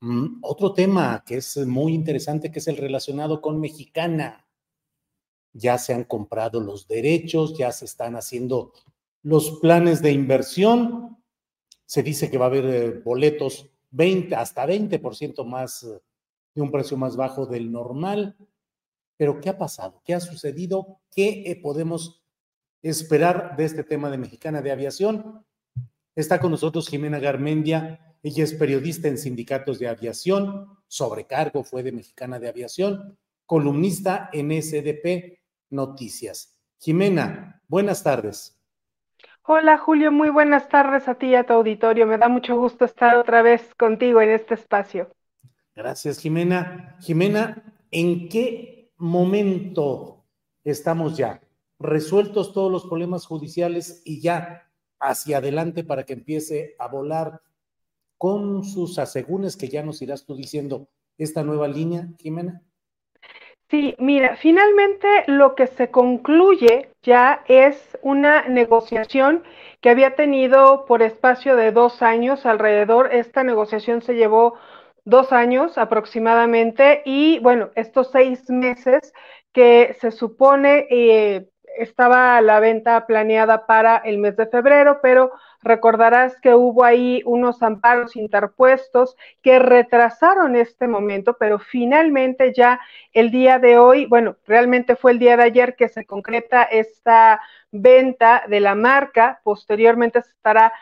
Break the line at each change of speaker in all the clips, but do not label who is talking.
Mm, otro tema que es muy interesante, que es el relacionado con Mexicana. Ya se han comprado los derechos, ya se están haciendo los planes de inversión. Se dice que va a haber eh, boletos 20, hasta 20% más eh, de un precio más bajo del normal. Pero ¿qué ha pasado? ¿Qué ha sucedido? ¿Qué eh, podemos esperar de este tema de Mexicana de Aviación? Está con nosotros Jimena Garmendia. Ella es periodista en sindicatos de aviación, sobrecargo fue de Mexicana de Aviación, columnista en SDP Noticias. Jimena, buenas tardes.
Hola Julio, muy buenas tardes a ti y a tu auditorio. Me da mucho gusto estar otra vez contigo en este espacio.
Gracias, Jimena. Jimena, ¿en qué momento estamos ya? ¿Resueltos todos los problemas judiciales y ya hacia adelante para que empiece a volar con sus asegúnes que ya nos irás tú diciendo esta nueva línea, Jimena?
Sí, mira, finalmente lo que se concluye ya es una negociación que había tenido por espacio de dos años alrededor. Esta negociación se llevó dos años aproximadamente y bueno, estos seis meses que se supone eh, estaba la venta planeada para el mes de febrero, pero recordarás que hubo ahí unos amparos interpuestos que retrasaron este momento, pero finalmente ya el día de hoy, bueno, realmente fue el día de ayer que se concreta esta venta de la marca, posteriormente se estará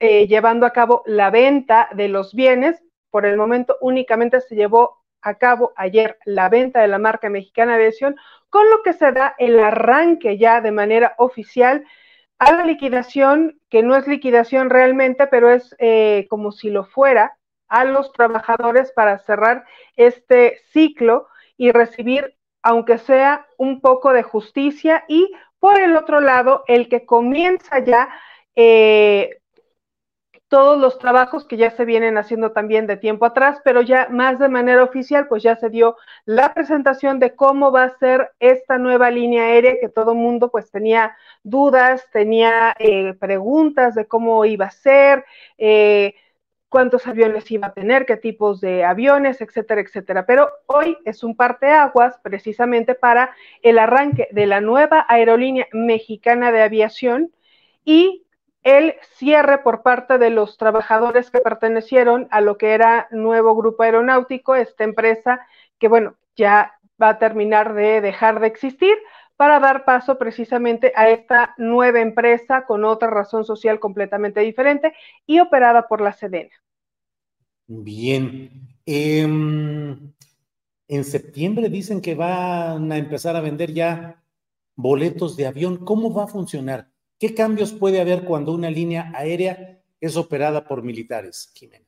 eh, llevando a cabo la venta de los bienes, por el momento únicamente se llevó a cabo ayer la venta de la marca mexicana de aviación, con lo que se da el arranque ya de manera oficial a la liquidación, que no es liquidación realmente, pero es eh, como si lo fuera, a los trabajadores para cerrar este ciclo y recibir, aunque sea un poco de justicia, y por el otro lado, el que comienza ya eh, todos los trabajos que ya se vienen haciendo también de tiempo atrás, pero ya más de manera oficial, pues ya se dio la presentación de cómo va a ser esta nueva línea aérea que todo mundo pues tenía dudas, tenía eh, preguntas de cómo iba a ser, eh, cuántos aviones iba a tener, qué tipos de aviones, etcétera, etcétera. Pero hoy es un parteaguas precisamente para el arranque de la nueva aerolínea mexicana de aviación y el cierre por parte de los trabajadores que pertenecieron a lo que era Nuevo Grupo Aeronáutico, esta empresa que, bueno, ya va a terminar de dejar de existir para dar paso precisamente a esta nueva empresa con otra razón social completamente diferente y operada por la Sedena.
Bien. Em, en septiembre dicen que van a empezar a vender ya boletos de avión. ¿Cómo va a funcionar? ¿Qué cambios puede haber cuando una línea aérea es operada por militares, Jimena?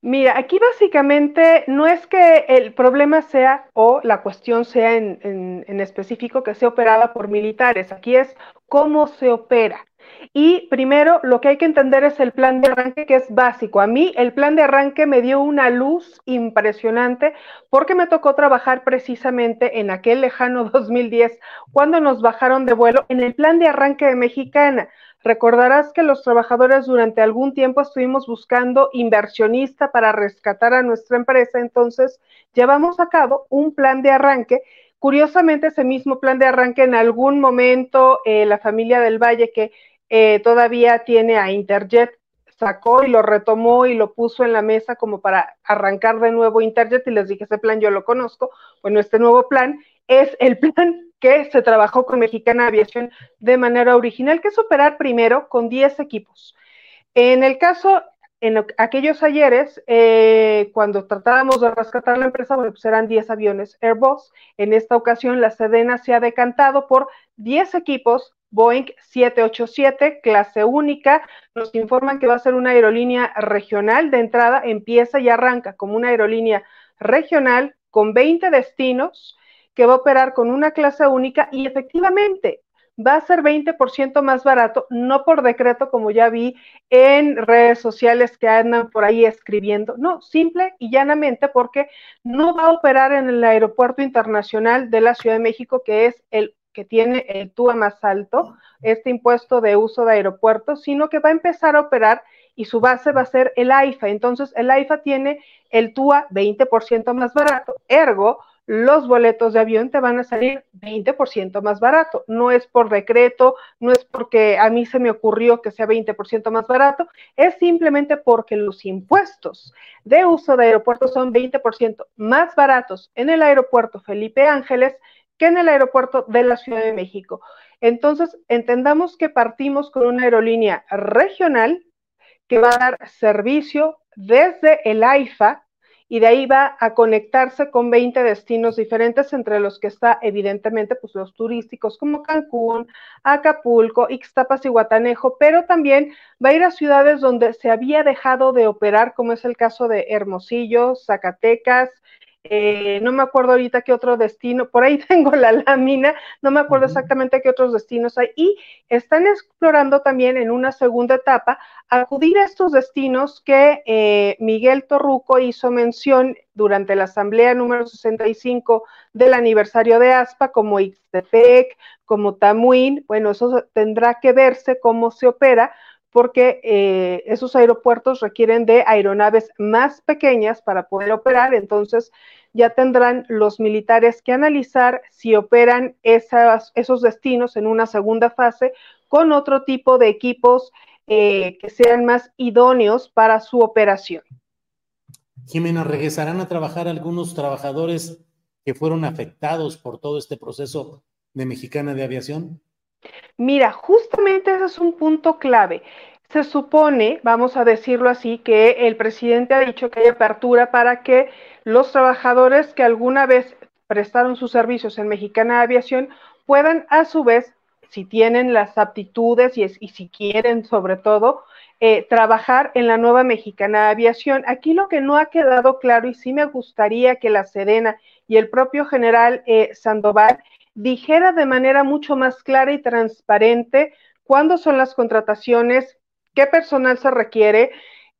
Mira, aquí básicamente no es que el problema sea o la cuestión sea en, en, específico que sea operada por militares, aquí es cómo se opera. Y primero lo que hay que entender es el plan de arranque que es básico. A mí el plan de arranque me dio una luz impresionante porque me tocó trabajar precisamente en aquel lejano 2010 cuando nos bajaron de vuelo en el plan de arranque de Mexicana. Recordarás que los trabajadores durante algún tiempo estuvimos buscando inversionista para rescatar a nuestra empresa, entonces llevamos a cabo un plan de arranque. Curiosamente, ese mismo plan de arranque en algún momento eh, la familia del Valle, que eh, todavía tiene a Interjet, sacó y lo retomó y lo puso en la mesa como para arrancar de nuevo Interjet y les dije, ese plan yo lo conozco. Bueno, este nuevo plan es el plan que se trabajó con Mexicana Aviación de manera original, que es operar primero con 10 equipos. En el caso, en aquellos ayeres, eh, cuando tratábamos de rescatar la empresa, bueno, pues eran 10 aviones Airbus. En esta ocasión, la Sedena se ha decantado por 10 equipos Boeing 787, clase única. Nos informan que va a ser una aerolínea regional de entrada, empieza y arranca como una aerolínea regional con 20 destinos que va a operar con una clase única y efectivamente va a ser 20% más barato, no por decreto como ya vi en redes sociales que andan por ahí escribiendo, no, simple y llanamente porque no va a operar en el aeropuerto internacional de la Ciudad de México, que es el que tiene el TUA más alto, este impuesto de uso de aeropuertos, sino que va a empezar a operar y su base va a ser el AIFA. Entonces, el AIFA tiene el TUA 20% más barato, ergo, los boletos de avión te van a salir 20% más barato. No es por decreto, no es porque a mí se me ocurrió que sea 20% más barato, es simplemente porque los impuestos de uso de aeropuertos son 20% más baratos en el aeropuerto Felipe Ángeles que en el aeropuerto de la Ciudad de México. Entonces, entendamos que partimos con una aerolínea regional que va a dar servicio desde el AIFA y de ahí va a conectarse con 20 destinos diferentes, entre los que está evidentemente pues los turísticos como Cancún, Acapulco, Ixtapas y Guatanejo, pero también va a ir a ciudades donde se había dejado de operar, como es el caso de Hermosillo, Zacatecas, eh, no me acuerdo ahorita qué otro destino, por ahí tengo la lámina, no me acuerdo exactamente qué otros destinos hay, y están explorando también en una segunda etapa acudir a estos destinos que eh, Miguel Torruco hizo mención durante la asamblea número 65 del aniversario de ASPA, como Ixtepec, como Tamuín, bueno, eso tendrá que verse cómo se opera, porque eh, esos aeropuertos requieren de aeronaves más pequeñas para poder operar, entonces ya tendrán los militares que analizar si operan esos destinos en una segunda fase con otro tipo de equipos eh, que sean más idóneos para su operación.
Jimena, ¿regresarán a trabajar algunos trabajadores que fueron afectados por todo este proceso de Mexicana de Aviación?
Mira, justamente ese es un punto clave. Se supone, vamos a decirlo así, que el presidente ha dicho que hay apertura para que los trabajadores que alguna vez prestaron sus servicios en Mexicana Aviación puedan a su vez, si tienen las aptitudes y, si quieren sobre todo, eh, trabajar en la nueva Mexicana Aviación. Aquí lo que no ha quedado claro y sí me gustaría que la Sedena y el propio general eh, Sandoval dijera de manera mucho más clara y transparente cuándo son las contrataciones, qué personal se requiere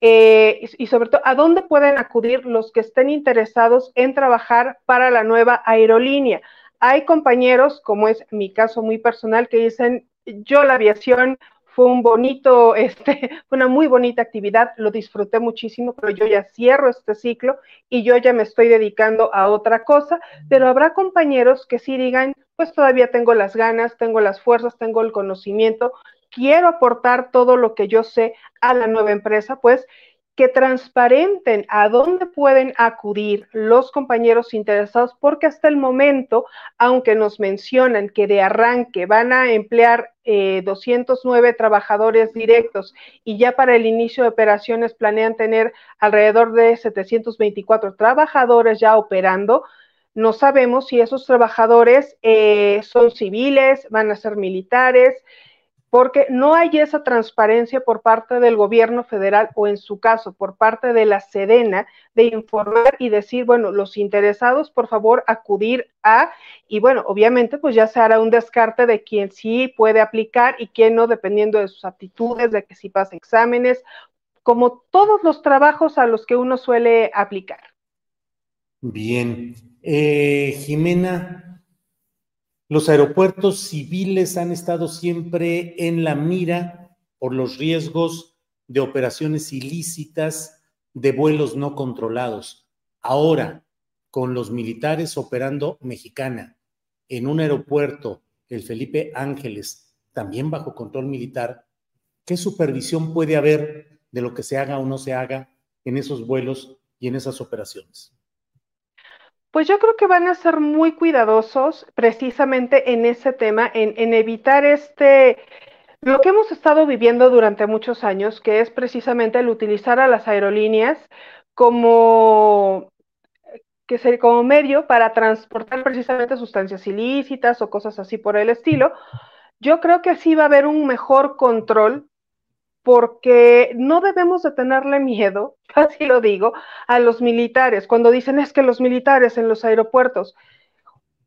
eh, y sobre todo a dónde pueden acudir los que estén interesados en trabajar para la nueva aerolínea. Hay compañeros, como es mi caso muy personal, que dicen, yo la aviación fue un bonito, este, una muy bonita actividad, lo disfruté muchísimo, pero yo ya cierro este ciclo y yo ya me estoy dedicando a otra cosa, pero habrá compañeros que sí digan, pues todavía tengo las ganas, tengo las fuerzas, tengo el conocimiento, quiero aportar todo lo que yo sé a la nueva empresa, pues que transparenten a dónde pueden acudir los compañeros interesados, porque hasta el momento, aunque nos mencionan que de arranque van a emplear 209 eh, trabajadores directos y ya para el inicio de operaciones planean tener alrededor de 724 trabajadores ya operando, no sabemos si esos trabajadores eh, son civiles, van a ser militares, porque no hay esa transparencia por parte del gobierno federal o en su caso por parte de la Sedena de informar y decir, bueno, los interesados, por favor, acudir a, y bueno, obviamente pues ya se hará un descarte de quién sí puede aplicar y quién no, dependiendo de sus aptitudes, de que si pasa exámenes, como todos los trabajos a los que uno suele aplicar.
Bien. Eh, Jimena, los aeropuertos civiles han estado siempre en la mira por los riesgos de operaciones ilícitas, de vuelos no controlados. Ahora, con los militares operando mexicana en un aeropuerto, el Felipe Ángeles, también bajo control militar, ¿qué supervisión puede haber de lo que se haga o no se haga en esos vuelos y en esas operaciones?
Pues yo creo que van a ser muy cuidadosos precisamente en ese tema, en, evitar este, lo que hemos estado viviendo durante muchos años, que es precisamente el utilizar a las aerolíneas como, que como medio para transportar precisamente sustancias ilícitas o cosas así por el estilo. Yo creo que así va a haber un mejor control porque no debemos de tenerle miedo, así lo digo, a los militares. Cuando dicen es que los militares en los aeropuertos,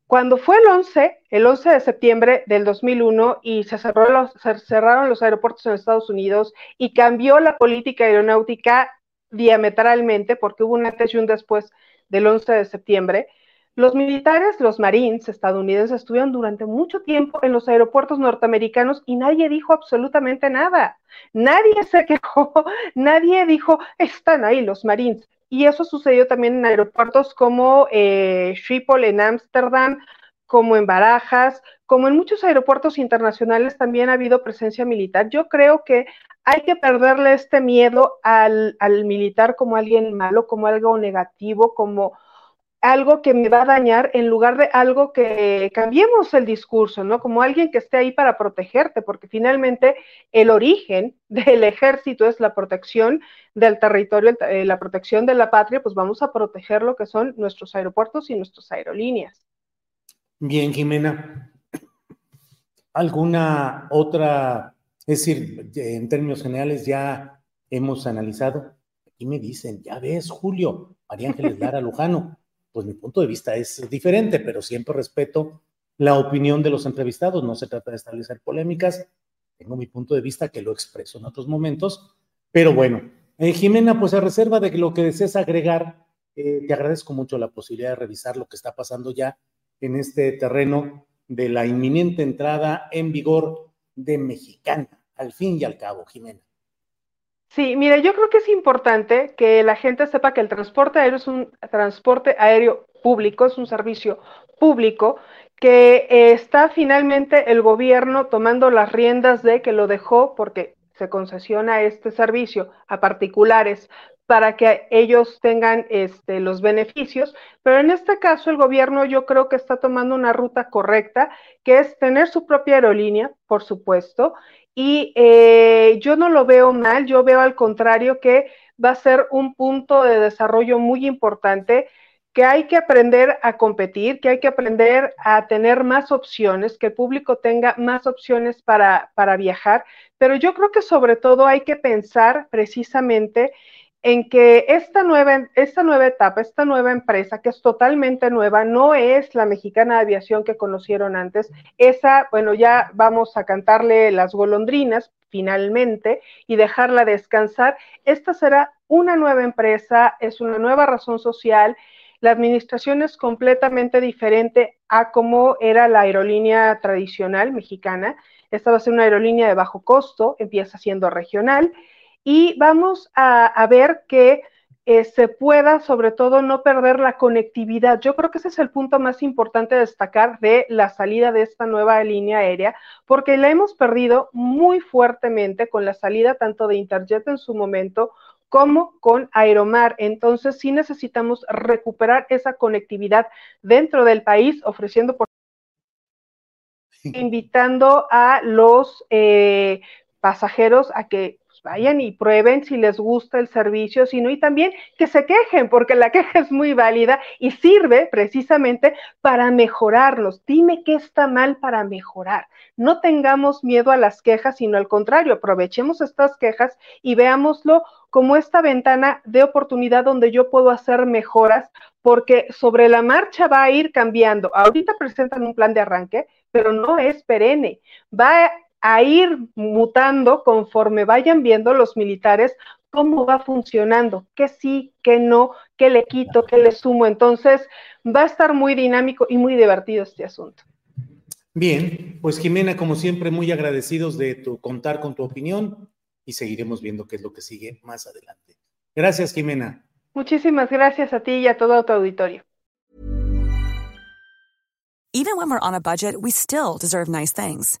cuando fue el 11, el 11 de septiembre del 2001 y se, se cerraron los aeropuertos en Estados Unidos y cambió la política aeronáutica diametralmente porque hubo un antes y un después del 11 de septiembre, los militares, los marines estadounidenses, estuvieron durante mucho tiempo en los aeropuertos norteamericanos y nadie dijo absolutamente nada. Nadie se quejó, nadie dijo, están ahí los marines. Y eso sucedió también en aeropuertos como eh, Schiphol en Ámsterdam, como en Barajas, como en muchos aeropuertos internacionales también ha habido presencia militar. Yo creo que hay que perderle este miedo al, al militar como alguien malo, como algo negativo, como algo que me va a dañar en lugar de algo que cambiemos el discurso, ¿no? Como alguien que esté ahí para protegerte, porque finalmente el origen del ejército es la protección del territorio, eh, la protección de la patria, pues vamos a proteger lo que son nuestros aeropuertos y nuestras aerolíneas.
Bien, Jimena. ¿Alguna otra, es decir, en términos generales ya hemos analizado? Aquí me dicen, ya ves, Julio, María Ángeles Lara Lujano, pues mi punto de vista es diferente, pero siempre respeto la opinión de los entrevistados. No se trata de establecer polémicas. Tengo mi punto de vista que lo expreso en otros momentos. Pero bueno, eh, Jimena, pues a reserva de lo que desees agregar, eh, te agradezco mucho la posibilidad de revisar lo que está pasando ya en este terreno de la inminente entrada en vigor de Mexicana, al fin y al cabo, Jimena.
Sí, mire, yo creo que es importante que la gente sepa que el transporte aéreo es un transporte aéreo público, es un servicio público que eh, está finalmente el gobierno tomando las riendas de que lo dejó porque se concesiona este servicio a particulares para que ellos tengan este, los beneficios, pero en este caso el gobierno yo creo que está tomando una ruta correcta, que es tener su propia aerolínea, por supuesto, y eh, yo no lo veo mal, yo veo al contrario que va a ser un punto de desarrollo muy importante, que hay que aprender a competir, que hay que aprender a tener más opciones, que el público tenga más opciones para, para viajar, pero yo creo que sobre todo hay que pensar precisamente en que esta nueva, esta nueva etapa, esta nueva empresa, que es totalmente nueva, no es la mexicana de aviación que conocieron antes. Esa, bueno, ya vamos a cantarle las golondrinas finalmente y dejarla descansar. Esta será una nueva empresa, es una nueva razón social. La administración es completamente diferente a cómo era la aerolínea tradicional mexicana. Esta va a ser una aerolínea de bajo costo, empieza siendo regional y vamos a, ver que eh, se pueda sobre todo no perder la conectividad. Yo creo que ese es el punto más importante de destacar de la salida de esta nueva línea aérea, porque la hemos perdido muy fuertemente con la salida tanto de Interjet en su momento como con Aeromar. Entonces sí necesitamos recuperar esa conectividad dentro del país, ofreciendo por invitando a los eh, pasajeros a que vayan y prueben si les gusta el servicio, sino y también que se quejen, porque la queja es muy válida y sirve precisamente para mejorarlos. Dime qué está mal para mejorar. No tengamos miedo a las quejas, sino al contrario, aprovechemos estas quejas y veámoslo como esta ventana de oportunidad donde yo puedo hacer mejoras, porque sobre la marcha va a ir cambiando. Ahorita presentan un plan de arranque, pero no es perenne. Va a ir mutando conforme vayan viendo los militares cómo va funcionando, qué sí, qué no, qué le quito, qué le sumo. Entonces, va a estar muy dinámico y muy divertido este asunto.
Bien, pues Jimena, como siempre, muy agradecidos de tu contar con tu opinión y seguiremos viendo qué es lo que sigue más adelante. Gracias, Jimena.
Muchísimas gracias a ti y a todo tu auditorio.
Even when we're on a budget, we still deserve nice things.